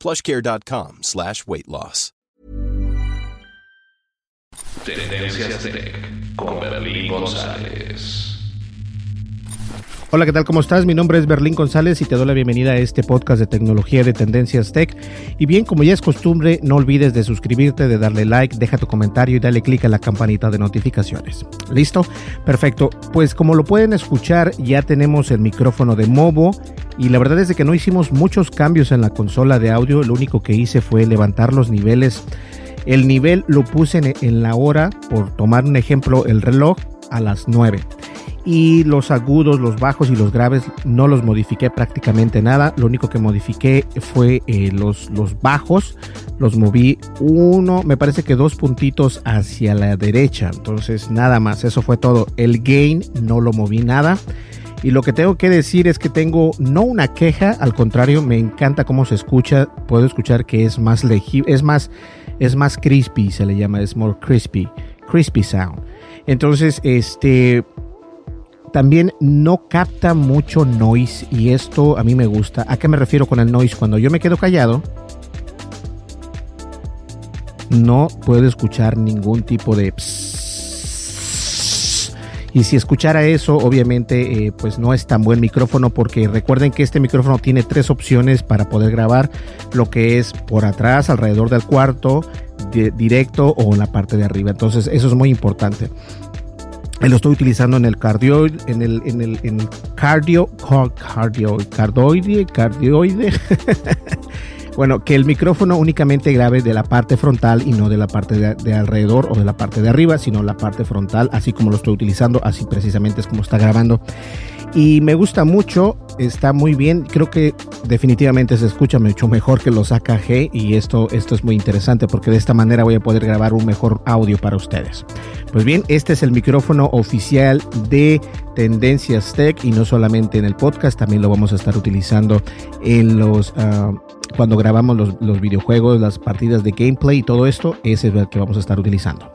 plushcare.com slash weight loss. Tendencias Tech con Berlín González. Hola, ¿qué tal? ¿Cómo estás? Mi nombre es Berlín González y te doy la bienvenida a este podcast de tecnología de Tendencias Tech. Y bien, como ya es costumbre, no olvides de suscribirte, de darle like, deja tu comentario y dale click a la campanita de notificaciones. ¿Listo? Perfecto. Pues como lo pueden escuchar, ya tenemos el micrófono de Movo y la verdad es de que no hicimos muchos cambios en la consola de audio. Lo único que hice fue levantar los niveles. El nivel lo puse en, en la hora, por tomar un ejemplo, el reloj a las 9 y los agudos, los bajos y los graves no los modifiqué prácticamente nada. Lo único que modifiqué fue eh, los, los bajos. Los moví uno, me parece que dos puntitos hacia la derecha. Entonces nada más, eso fue todo. El gain no lo moví nada. Y lo que tengo que decir es que tengo no una queja, al contrario, me encanta cómo se escucha. Puedo escuchar que es más legible, es más, es más crispy, se le llama, es more crispy, crispy sound. Entonces, este, también no capta mucho noise y esto a mí me gusta. ¿A qué me refiero con el noise? Cuando yo me quedo callado, no puedo escuchar ningún tipo de... Y si escuchara eso, obviamente, eh, pues no es tan buen micrófono porque recuerden que este micrófono tiene tres opciones para poder grabar, lo que es por atrás, alrededor del cuarto, de, directo o en la parte de arriba. Entonces, eso es muy importante. Lo estoy utilizando en el cardio, en el, en el, en cardio, cardio, cardioide, cardioide. bueno, que el micrófono únicamente grabe de la parte frontal y no de la parte de, de, alrededor o de la parte de arriba, sino la parte frontal, así como lo estoy utilizando, así precisamente es como está grabando. Y me gusta mucho, está muy bien, creo que definitivamente se escucha mucho mejor que los AKG y esto, esto es muy interesante porque de esta manera voy a poder grabar un mejor audio para ustedes. Pues bien, este es el micrófono oficial de Tendencias Tech y no solamente en el podcast, también lo vamos a estar utilizando en los... Uh, cuando grabamos los, los, videojuegos, las partidas de gameplay y todo esto, ese es el que vamos a estar utilizando.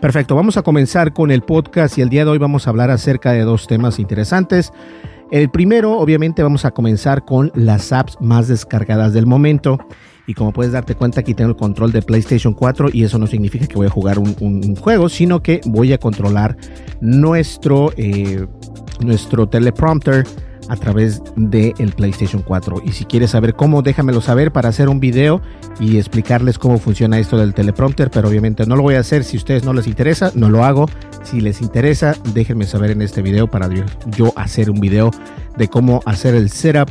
Perfecto, vamos a comenzar con el podcast y el día de hoy vamos a hablar acerca de dos temas interesantes. El primero, obviamente, vamos a comenzar con las apps más descargadas del momento. Y como puedes darte cuenta, aquí tengo el control de PlayStation 4 y eso no significa que voy a jugar un, juego, sino que voy a controlar nuestro, eh, nuestro teleprompter a través del el PlayStation 4. Y si quieres saber cómo, déjamelo saber para hacer un video y explicarles cómo funciona esto del teleprompter, pero obviamente no lo voy a hacer si a ustedes no les interesa, no lo hago. Si les interesa, déjenme saber en este video para yo hacer un video de cómo hacer el setup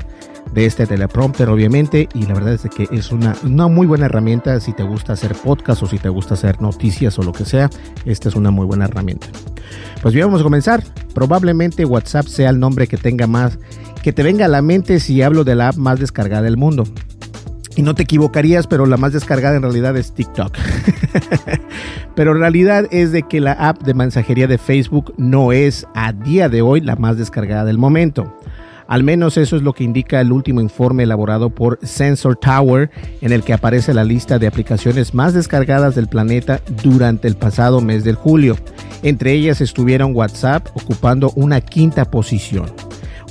de este teleprompter obviamente y la verdad es que es una, una muy buena herramienta si te gusta hacer podcast o si te gusta hacer noticias o lo que sea, esta es una muy buena herramienta. Pues bien, vamos a comenzar. Probablemente WhatsApp sea el nombre que tenga más, que te venga a la mente si hablo de la app más descargada del mundo. Y no te equivocarías, pero la más descargada en realidad es TikTok. pero en realidad es de que la app de mensajería de Facebook no es a día de hoy la más descargada del momento. Al menos eso es lo que indica el último informe elaborado por Sensor Tower, en el que aparece la lista de aplicaciones más descargadas del planeta durante el pasado mes de julio. Entre ellas estuvieron WhatsApp ocupando una quinta posición.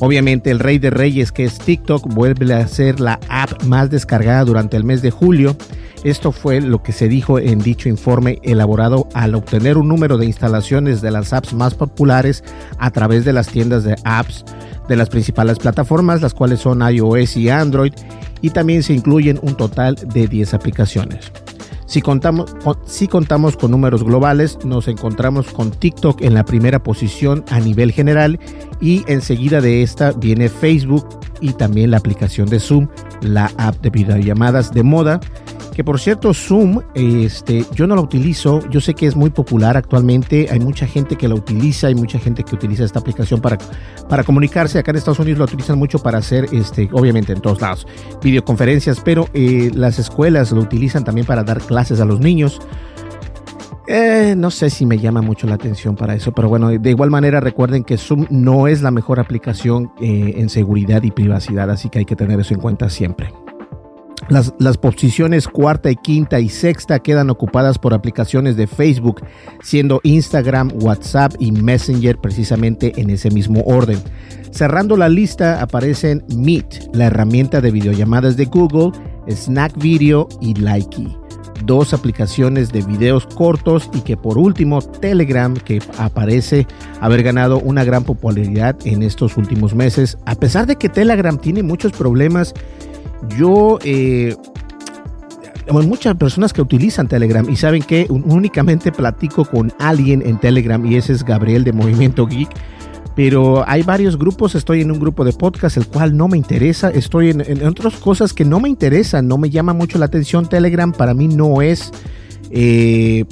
Obviamente el rey de reyes que es TikTok vuelve a ser la app más descargada durante el mes de julio. Esto fue lo que se dijo en dicho informe elaborado al obtener un número de instalaciones de las apps más populares a través de las tiendas de apps de las principales plataformas, las cuales son iOS y Android, y también se incluyen un total de 10 aplicaciones. Si contamos, si contamos con números globales, nos encontramos con TikTok en la primera posición a nivel general y enseguida de esta viene Facebook y también la aplicación de Zoom, la app de videollamadas de moda que por cierto, Zoom, este, yo no la utilizo. Yo sé que es muy popular actualmente. Hay mucha gente que la utiliza. Hay mucha gente que utiliza esta aplicación para, para comunicarse. Acá en Estados Unidos la utilizan mucho para hacer, este, obviamente en todos lados, videoconferencias. Pero eh, las escuelas lo utilizan también para dar clases a los niños. Eh, no sé si me llama mucho la atención para eso, pero bueno, de igual manera recuerden que Zoom no es la mejor aplicación eh, en seguridad y privacidad, así que hay que tener eso en cuenta siempre. Las, posiciones cuarta y quinta y sexta quedan ocupadas por aplicaciones de Facebook, siendo Instagram, WhatsApp y Messenger precisamente en ese mismo orden. Cerrando la lista aparecen Meet, la herramienta de videollamadas de Google, Snack Video y Likey, dos aplicaciones de videos cortos y que por último Telegram, que aparece haber ganado una gran popularidad en estos últimos meses, a pesar de que Telegram tiene muchos problemas yo, eh, muchas personas que utilizan Telegram y saben que únicamente platico con alguien en Telegram y ese es Gabriel de Movimiento Geek. Pero hay varios grupos, estoy en un grupo de podcast el cual no me interesa, estoy en, otras cosas que no me interesan, no me llama mucho la atención. Telegram para mí no es, eh,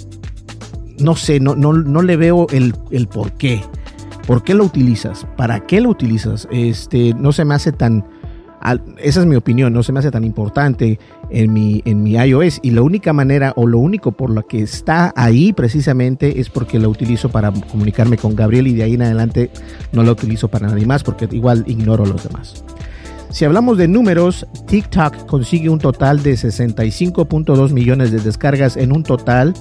no sé, no, no, no le veo el, el por qué. ¿Por qué lo utilizas? ¿Para qué lo utilizas? Este, no se me hace tan, esa es mi opinión, no se me hace tan importante en mi, en mi iOS y la única manera o lo único por lo que está ahí precisamente es porque lo utilizo para comunicarme con Gabriel y de ahí en adelante no lo utilizo para nadie más porque igual ignoro los demás. Si hablamos de números, TikTok consigue un total de 65.2 millones de descargas en un total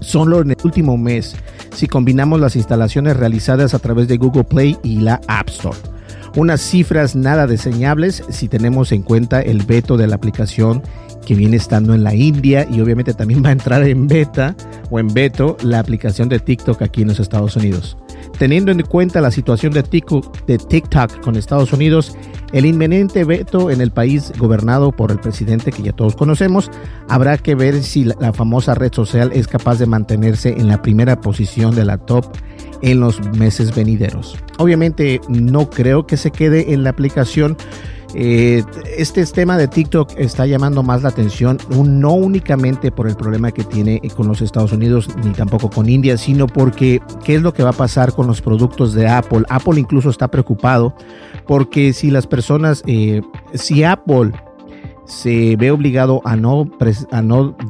solo en el último mes si combinamos las instalaciones realizadas a través de Google Play y la App Store unas cifras nada diseñables si tenemos en cuenta el veto de la aplicación que viene estando en la India y obviamente también va a entrar en beta o en veto la aplicación de TikTok aquí en los Estados Unidos. Teniendo en cuenta la situación de TikTok, con Estados Unidos, el inminente veto en el país gobernado por el presidente que ya todos conocemos, habrá que ver si la, famosa red social es capaz de mantenerse en la primera posición de la top en los meses venideros. Obviamente no creo que se quede en la aplicación. Eh, este tema de TikTok está llamando más la atención, no únicamente por el problema que tiene con los Estados Unidos ni tampoco con India, sino porque qué es lo que va a pasar con los productos de Apple. Apple incluso está preocupado porque si las personas, eh, si Apple se ve obligado a no,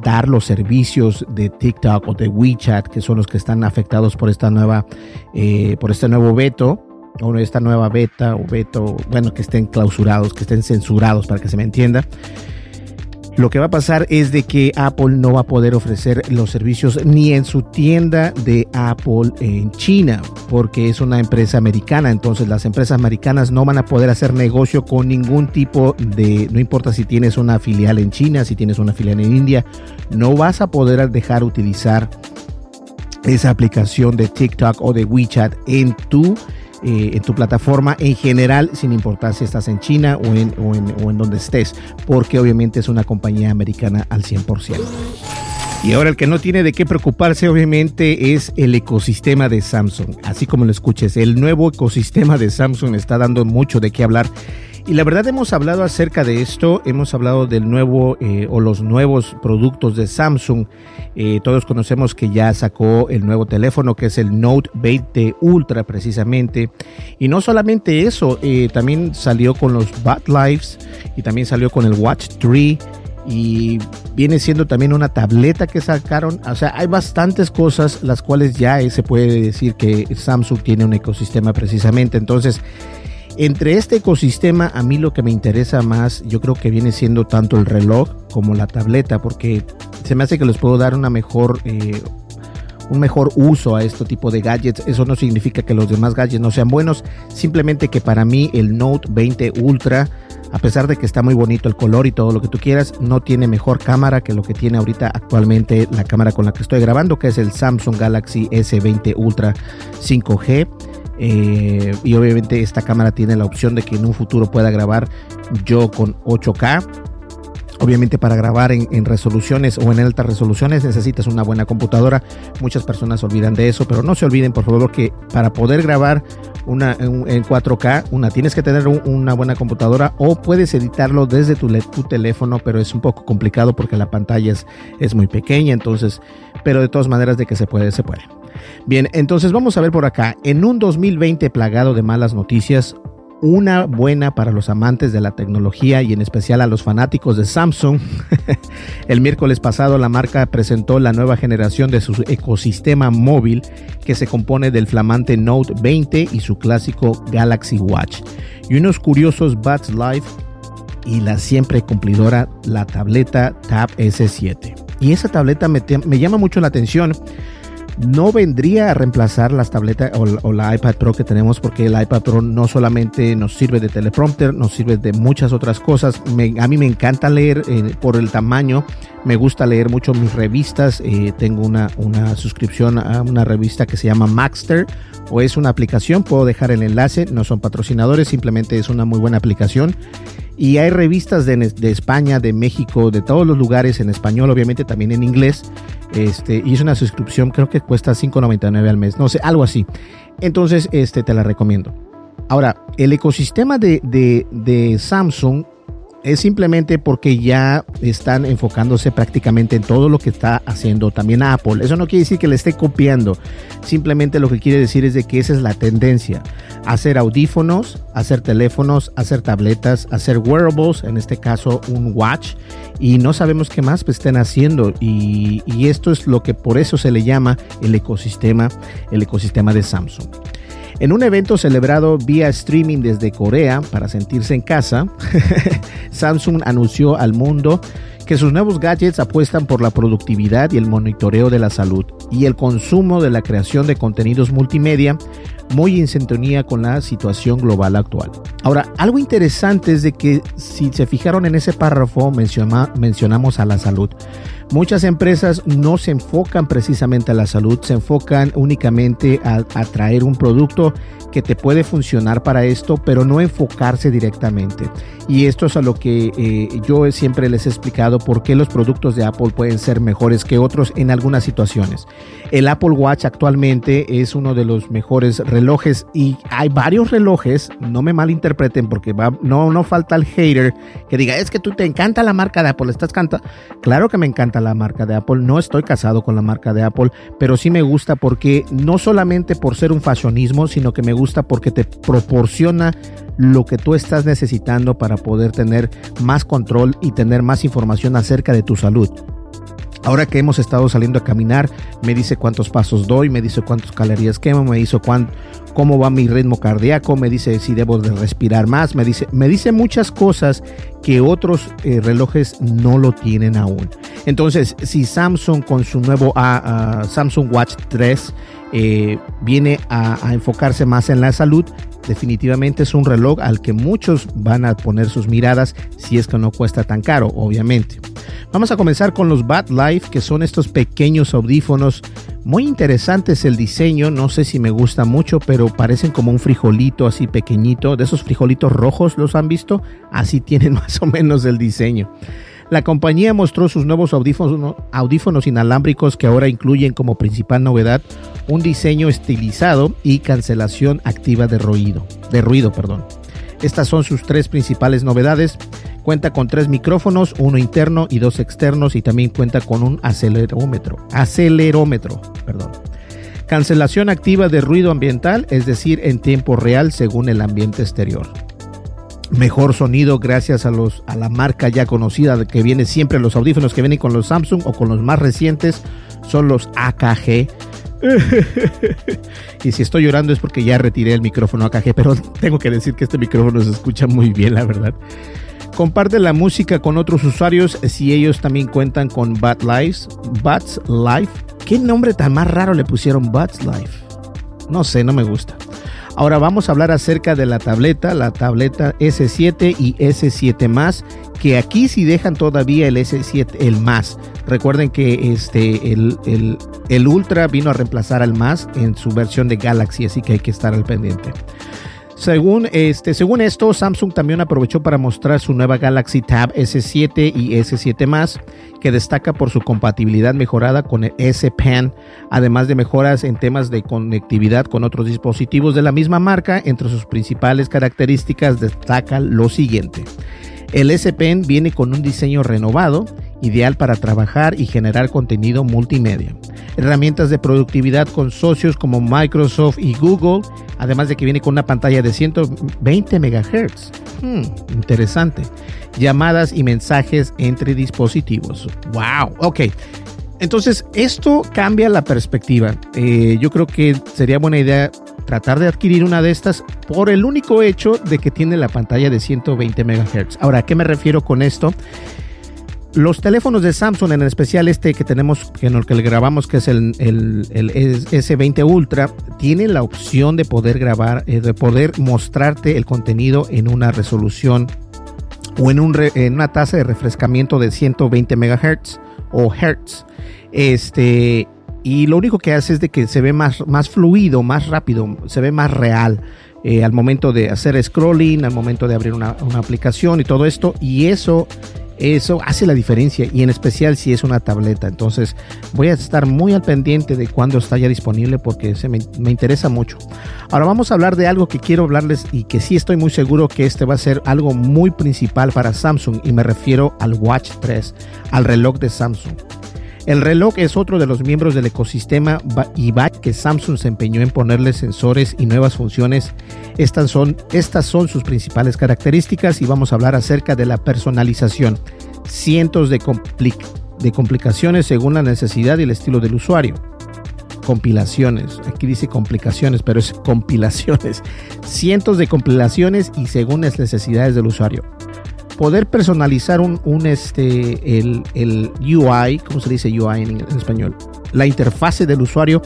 dar los servicios de TikTok o de WeChat, que son los que están afectados por esta nueva, eh, por este nuevo veto, o esta nueva beta o veto, bueno, que estén clausurados, que estén censurados para que se me entienda. Lo que va a pasar es de que Apple no va a poder ofrecer los servicios ni en su tienda de Apple en China, porque es una empresa americana. Entonces las empresas americanas no van a poder hacer negocio con ningún tipo de, no importa si tienes una filial en China, si tienes una filial en India, no vas a poder dejar utilizar esa aplicación de TikTok o de WeChat en tu eh, en tu plataforma en general, sin importar si estás en China o en, o en, o en donde estés, porque obviamente es una compañía americana al 100%. Y ahora el que no tiene de qué preocuparse obviamente es el ecosistema de Samsung. Así como lo escuches, el nuevo ecosistema de Samsung está dando mucho de qué hablar y la verdad hemos hablado acerca de esto, hemos hablado del nuevo eh, o los nuevos productos de Samsung. Eh, todos conocemos que ya sacó el nuevo teléfono que es el Note 20 Ultra precisamente. Y no solamente eso, eh, también salió con los Bad Lives y también salió con el Watch 3 y viene siendo también una tableta que sacaron. O sea, hay bastantes cosas las cuales ya se puede decir que Samsung tiene un ecosistema precisamente. Entonces, entre este ecosistema, a mí lo que me interesa más, yo creo que viene siendo tanto el reloj como la tableta, porque se me hace que les puedo dar una mejor, eh, un mejor uso a este tipo de gadgets. Eso no significa que los demás gadgets no sean buenos, simplemente que para mí el Note 20 Ultra a pesar de que está muy bonito el color y todo lo que tú quieras, no tiene mejor cámara que lo que tiene ahorita actualmente la cámara con la que estoy grabando, que es el Samsung Galaxy S20 Ultra 5G. Eh, y obviamente esta cámara tiene la opción de que en un futuro pueda grabar yo con 8K Obviamente para grabar en, resoluciones o en altas resoluciones necesitas una buena computadora. Muchas personas olvidan de eso, pero no se olviden por favor que para poder grabar una en, 4K, una tienes que tener una buena computadora o puedes editarlo desde tu, teléfono, pero es un poco complicado porque la pantalla es, es muy pequeña, entonces, pero de todas maneras de que se puede, se puede. Bien, entonces vamos a ver por acá, en un 2020 plagado de malas noticias, una buena para los amantes de la tecnología y en especial a los fanáticos de Samsung. El miércoles pasado la marca presentó la nueva generación de su ecosistema móvil que se compone del flamante Note 20 y su clásico Galaxy Watch y unos curiosos Buds Live y la siempre cumplidora la tableta Tab S7. Y esa tableta me, me llama mucho la atención no vendría a reemplazar las tabletas o, la iPad Pro que tenemos porque el iPad Pro no solamente nos sirve de teleprompter, nos sirve de muchas otras cosas. a mí me encanta leer eh, por el tamaño, me gusta leer mucho mis revistas. Eh, tengo una, una suscripción a una revista que se llama Maxter o es una aplicación, puedo dejar el enlace, no son patrocinadores, simplemente es una muy buena aplicación. Y hay revistas de, de España, de México, de todos los lugares en español, obviamente también en inglés este, y es una suscripción, creo que cuesta 5.99 al mes, no sé, algo así. Entonces, este, te la recomiendo. Ahora, el ecosistema de, de, de Samsung es simplemente porque ya están enfocándose prácticamente en todo lo que está haciendo también Apple. Eso no quiere decir que le esté copiando, simplemente lo que quiere decir es de que esa es la tendencia. Hacer audífonos, hacer teléfonos, hacer tabletas, hacer wearables, en este caso un watch, y no sabemos qué más estén haciendo. Y, y esto es lo que por eso se le llama el ecosistema, el ecosistema de Samsung. En un evento celebrado vía streaming desde Corea para sentirse en casa, Samsung anunció al mundo que sus nuevos gadgets apuestan por la productividad y el monitoreo de la salud y el consumo de la creación de contenidos multimedia muy en sintonía con la situación global actual. Ahora, algo interesante es de que si se fijaron en ese párrafo mencionamos a la salud. Muchas empresas no se enfocan precisamente a la salud, se enfocan únicamente a, traer un producto que te puede funcionar para esto, pero no enfocarse directamente. Y esto es a lo que eh, yo siempre les he explicado por qué los productos de Apple pueden ser mejores que otros en algunas situaciones. El Apple Watch actualmente es uno de los mejores relojes y hay varios relojes, no me malinterpreten porque no, no falta el hater que diga, es que tú te encanta la marca de Apple, estás canta. Claro que me encanta la marca de Apple, no estoy casado con la marca de Apple, pero sí me gusta porque no solamente por ser un fashionismo, sino que me gusta porque te proporciona lo que tú estás necesitando para poder tener más control y tener más información acerca de tu salud. Ahora que hemos estado saliendo a caminar, me dice cuántos pasos doy, me dice cuántas calorías quemo, me dice cómo va mi ritmo cardíaco, me dice si debo de respirar más, me dice, me dice muchas cosas que otros eh, relojes no lo tienen aún. Entonces, si Samsung con su nuevo Samsung Watch 3 eh, viene a enfocarse más en la salud, definitivamente es un reloj al que muchos van a poner sus miradas si es que no cuesta tan caro, obviamente. Vamos a comenzar con los Bad Life, que son estos pequeños audífonos. Muy interesantes el diseño, no sé si me gusta mucho, pero parecen como un frijolito así pequeñito. De esos frijolitos rojos, ¿los han visto? Así tienen más o menos el diseño. La compañía mostró sus nuevos audífonos, audífonos, inalámbricos que ahora incluyen como principal novedad un diseño estilizado y cancelación activa de ruido. De ruido perdón. Estas son sus tres principales novedades. Cuenta con tres micrófonos, uno interno y dos externos y también cuenta con un acelerómetro. Acelerómetro, perdón. Cancelación activa de ruido ambiental, es decir, en tiempo real según el ambiente exterior. Mejor sonido gracias a los a la marca ya conocida que viene siempre los audífonos que vienen con los Samsung o con los más recientes son los AKG y si estoy llorando es porque ya retiré el micrófono AKG, pero tengo que decir que este micrófono se escucha muy bien, la verdad. comparte la música con otros usuarios si ellos también cuentan con Bad Life. Buds Life. ¿Qué nombre tan más raro le pusieron Buds Life? No sé, no me gusta. Ahora vamos a hablar acerca de la tableta, la tableta S7 y S7 más, que aquí sí dejan todavía el S7, el más. Recuerden que este, el, el, el Ultra vino a reemplazar al más en su versión de Galaxy, así que hay que estar al pendiente. Según, este, según esto, Samsung también aprovechó para mostrar su nueva Galaxy Tab S7 y S7 Más, que destaca por su compatibilidad mejorada con el S Pen, además de mejoras en temas de conectividad con otros dispositivos de la misma marca. Entre sus principales características destaca lo siguiente. El S Pen viene con un diseño renovado, ideal para trabajar y generar contenido multimedia. Herramientas de productividad con socios como Microsoft y Google, además de que viene con una pantalla de 120 MHz. Hmm, interesante. Llamadas y mensajes entre dispositivos. ¡Wow! Ok. Entonces, esto cambia la perspectiva. Eh, yo creo que sería buena idea tratar de adquirir una de estas por el único hecho de que tiene la pantalla de 120 MHz. Ahora, ¿a qué me refiero con esto? Los teléfonos de Samsung, en especial este que tenemos, en el que le grabamos, que es el, el, el S20 Ultra, tiene la opción de poder grabar, eh, de poder mostrarte el contenido en una resolución o en, una tasa de refrescamiento de 120 MHz o Hertz. Este, y lo único que hace es de que se ve más, más fluido, más rápido, se ve más real. Eh, al momento de hacer scrolling, al momento de abrir una, aplicación y todo esto. Y eso, eso hace la diferencia. Y en especial si es una tableta. Entonces voy a estar muy al pendiente de cuando está ya disponible porque se me, me, interesa mucho. Ahora vamos a hablar de algo que quiero hablarles y que sí estoy muy seguro que este va a ser algo muy principal para Samsung. Y me refiero al Watch 3, al reloj de Samsung. El reloj es otro de los miembros del ecosistema IBAC que Samsung se empeñó en ponerle sensores y nuevas funciones. Estas son, estas son sus principales características y vamos a hablar acerca de la personalización. Cientos de, compli de complicaciones según la necesidad y el estilo del usuario. Compilaciones, aquí dice complicaciones, pero es compilaciones. Cientos de compilaciones y según las necesidades del usuario poder personalizar un, un este, el, el, UI, ¿cómo se dice UI en, español? La interfase del usuario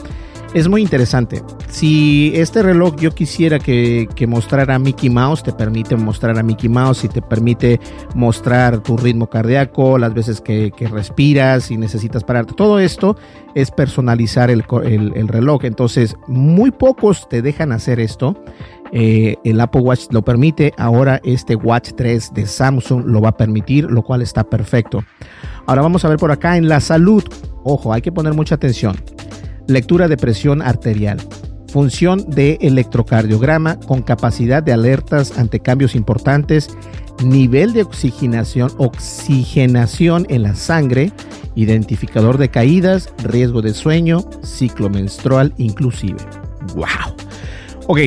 es muy interesante. Si este reloj yo quisiera que, que mostrara Mickey Mouse, te permite mostrar a Mickey Mouse y te permite mostrar tu ritmo cardíaco, las veces que, que respiras y necesitas parar. Todo esto es personalizar el, el, el reloj. Entonces, muy pocos te dejan hacer esto. Eh, el Apple Watch lo permite, ahora este Watch 3 de Samsung lo va a permitir, lo cual está perfecto. Ahora vamos a ver por acá en la salud. Ojo, hay que poner mucha atención. Lectura de presión arterial. Función de electrocardiograma con capacidad de alertas ante cambios importantes. Nivel de oxigenación, oxigenación en la sangre. Identificador de caídas, riesgo de sueño, ciclo menstrual inclusive. ¡Wow! Ok,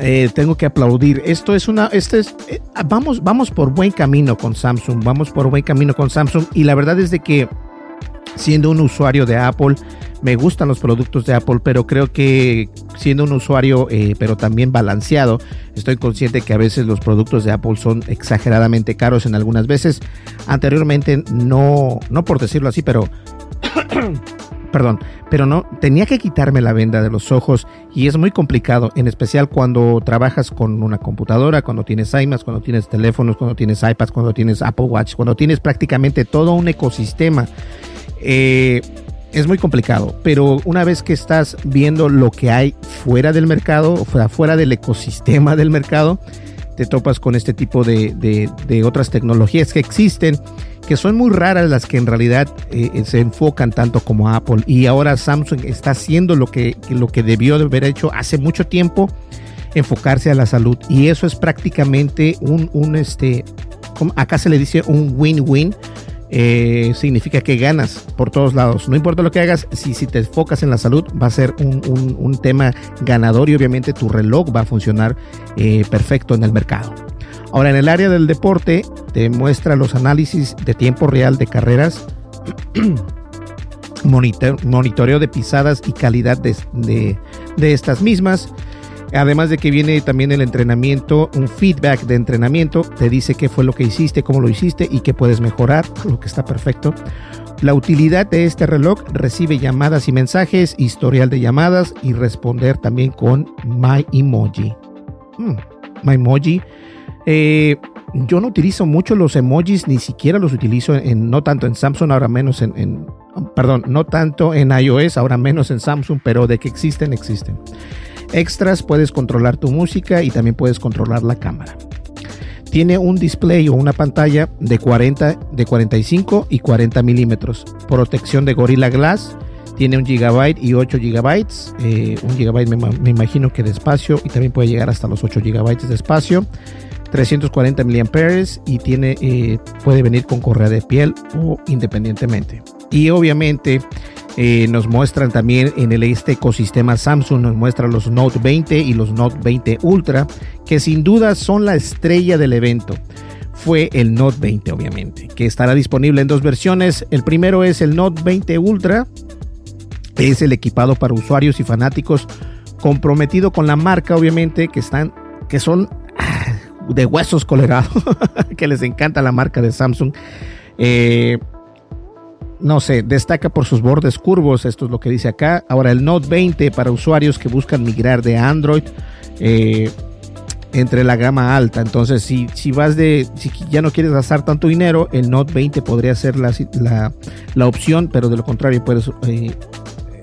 eh, tengo que aplaudir. Esto es una, este es, eh, vamos, vamos por buen camino con Samsung, vamos por buen camino con Samsung y la verdad es de que siendo un usuario de Apple, me gustan los productos de Apple, pero creo que siendo un usuario, eh, pero también balanceado, estoy consciente que a veces los productos de Apple son exageradamente caros en algunas veces. Anteriormente, no, no por decirlo así, pero perdón, pero no, tenía que quitarme la venda de los ojos y es muy complicado, en especial cuando trabajas con una computadora, cuando tienes iMacs, cuando tienes teléfonos, cuando tienes iPads, cuando tienes Apple Watch, cuando tienes prácticamente todo un ecosistema. Eh, es muy complicado, pero una vez que estás viendo lo que hay fuera del mercado, fuera del ecosistema del mercado, te topas con este tipo de, otras tecnologías que existen que son muy raras las que en realidad eh, se enfocan tanto como Apple. Y ahora Samsung está haciendo lo que, lo que debió de haber hecho hace mucho tiempo, enfocarse a la salud. Y eso es prácticamente un, un este, acá se le dice un win-win. Eh, significa que ganas por todos lados. No importa lo que hagas, si, si te enfocas en la salud, va a ser un, un, tema ganador y obviamente tu reloj va a funcionar eh, perfecto en el mercado. Ahora, en el área del deporte, te muestra los análisis de tiempo real de carreras, monitor, monitoreo de pisadas y calidad de, de, de estas mismas. Además de que viene también el entrenamiento, un feedback de entrenamiento, te dice qué fue lo que hiciste, cómo lo hiciste y qué puedes mejorar, lo que está perfecto. La utilidad de este reloj recibe llamadas y mensajes, historial de llamadas y responder también con My Emoji. Hmm, My Emoji. Eh, yo no utilizo mucho los emojis, ni siquiera los utilizo en, no tanto en Samsung, ahora menos en, perdón, no tanto en iOS, ahora menos en Samsung, pero de que existen, existen. Extras, puedes controlar tu música y también puedes controlar la cámara. Tiene un display o una pantalla de 40, de 45 y 40 milímetros. Protección de Gorilla Glass. Tiene un gigabyte y 8 gigabytes. Eh, un gigabyte me, me, imagino que de espacio y también puede llegar hasta los 8 gigabytes de espacio. 340 miliamperes y tiene, eh, puede venir con correa de piel o independientemente. Y obviamente eh, nos muestran también en el, este ecosistema Samsung, nos muestran los Note 20 y los Note 20 Ultra, que sin duda son la estrella del evento. Fue el Note 20, obviamente, que estará disponible en dos versiones. El primero es el Note 20 Ultra, es el equipado para usuarios y fanáticos comprometido con la marca, obviamente, que están, que son de huesos colorados, que les encanta la marca de Samsung. Eh, no sé, destaca por sus bordes curvos, esto es lo que dice acá. Ahora el Note 20 para usuarios que buscan migrar de Android eh, entre la gama alta. Entonces, si, si vas de, si ya no quieres gastar tanto dinero, el Note 20 podría ser la, la, la opción, pero de lo contrario puedes eh,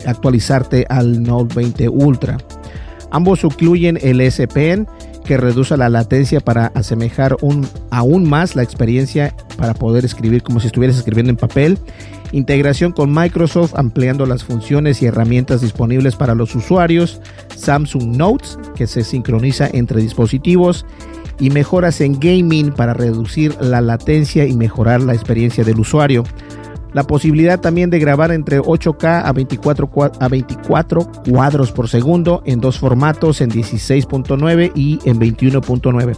actualizarte al Note 20 Ultra. Ambos incluyen el S Pen que reduce la latencia para asemejar un, aún más la experiencia para poder escribir como si estuvieras escribiendo en papel. Integración con Microsoft ampliando las funciones y herramientas disponibles para los usuarios, Samsung Notes que se sincroniza entre dispositivos. Y mejoras en gaming para reducir la latencia y mejorar la experiencia del usuario. La posibilidad también de grabar entre 8K a 24, a 24 cuadros por segundo en dos formatos, en 16.9 y en 21.9.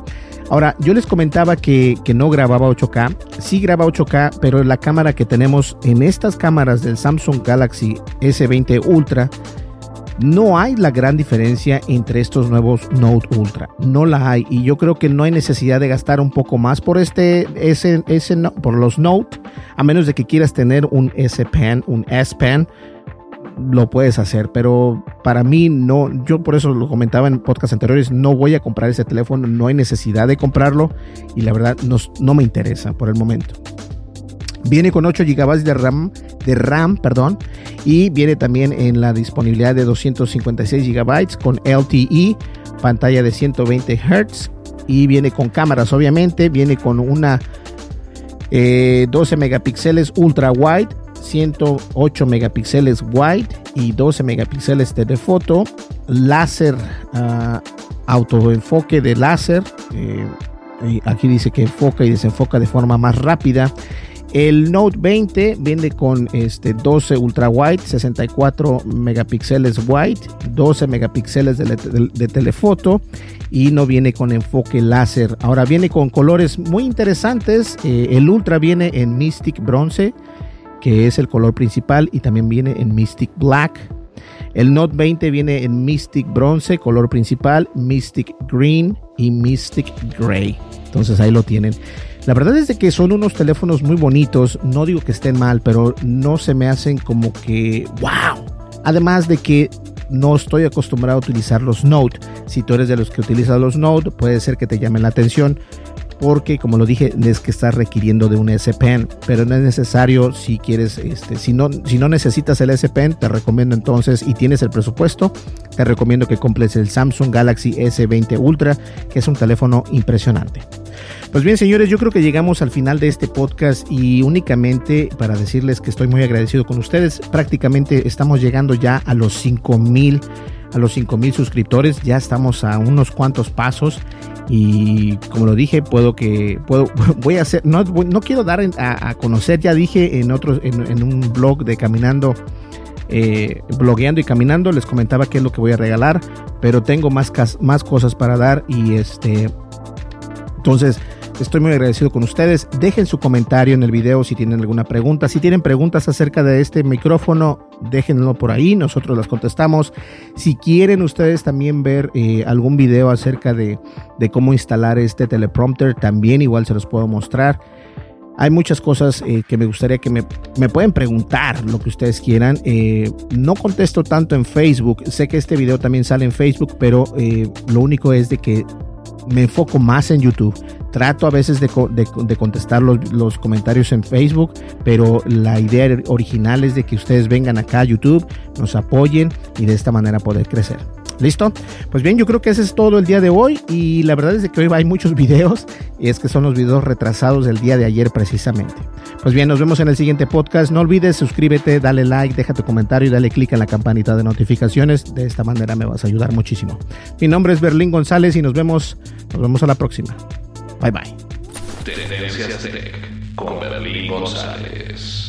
Ahora, yo les comentaba que, que, no grababa 8K. Sí graba 8K, pero la cámara que tenemos en estas cámaras del Samsung Galaxy S20 Ultra, no hay la gran diferencia entre estos nuevos Note Ultra. No la hay. Y yo creo que no hay necesidad de gastar un poco más por este, ese, ese, por los Note, a menos de que quieras tener un S Pen, un S Pen lo puedes hacer, pero para mí no, yo por eso lo comentaba en podcast anteriores, no voy a comprar ese teléfono, no hay necesidad de comprarlo y la verdad no, no me interesa por el momento. Viene con 8 GB de RAM, de RAM, perdón, y viene también en la disponibilidad de 256 GB con LTE, pantalla de 120 Hz y viene con cámaras, obviamente, viene con una 12 eh, megapíxeles ultra wide 108 megapíxeles wide y 12 megapíxeles telefoto, láser, uh, autoenfoque de láser, eh, aquí dice que enfoca y desenfoca de forma más rápida. El Note 20 viene con este 12 ultra wide, 64 megapíxeles wide, 12 megapíxeles de, telefoto y no viene con enfoque láser. Ahora viene con colores muy interesantes. Eh, el ultra viene en Mystic bronce, que es el color principal y también viene en Mystic Black. El Note 20 viene en Mystic Bronze, color principal, Mystic Green y Mystic Gray. Entonces ahí lo tienen. La verdad es de que son unos teléfonos muy bonitos. No digo que estén mal, pero no se me hacen como que wow. Además de que no estoy acostumbrado a utilizar los Note. Si tú eres de los que utilizas los Note, puede ser que te llamen la atención porque como lo dije es que estás requiriendo de un S Pen pero no es necesario si quieres este si no si no necesitas el S Pen te recomiendo entonces y tienes el presupuesto te recomiendo que compres el Samsung Galaxy S20 Ultra que es un teléfono impresionante pues bien, señores, yo creo que llegamos al final de este podcast y únicamente para decirles que estoy muy agradecido con ustedes. Prácticamente estamos llegando ya a los 5000 a los 5000 suscriptores, ya estamos a unos cuantos pasos. Y como lo dije puedo que puedo voy a hacer no, no quiero dar a, conocer ya dije en otros en, en un blog de caminando eh, blogueando y caminando les comentaba qué es lo que voy a regalar pero tengo más más cosas para dar y este entonces Estoy muy agradecido con ustedes. Dejen su comentario en el video si tienen alguna pregunta. Si tienen preguntas acerca de este micrófono, déjenlo por ahí, nosotros las contestamos. Si quieren ustedes también ver eh, algún video acerca de, cómo instalar este teleprompter, también igual se los puedo mostrar. Hay muchas cosas eh, que me gustaría que me, me, pueden preguntar, lo que ustedes quieran. Eh, no contesto tanto en Facebook. Sé que este video también sale en Facebook, pero lo único es de que me enfoco más en YouTube. Trato a veces de, contestar los, los, comentarios en Facebook, pero la idea original es de que ustedes vengan acá a YouTube, nos apoyen y de esta manera poder crecer. ¿Listo? Pues bien, yo creo que ese es todo el día de hoy y la verdad es que hoy hay muchos videos y es que son los videos retrasados del día de ayer precisamente. Pues bien, nos vemos en el siguiente podcast. No olvides suscríbete, dale like, deja tu comentario y dale click en la campanita de notificaciones. De esta manera me vas a ayudar muchísimo. Mi nombre es Berlín González y nos vemos, nos vemos a la próxima. Bye bye. Tendencias Tech con Berlín González.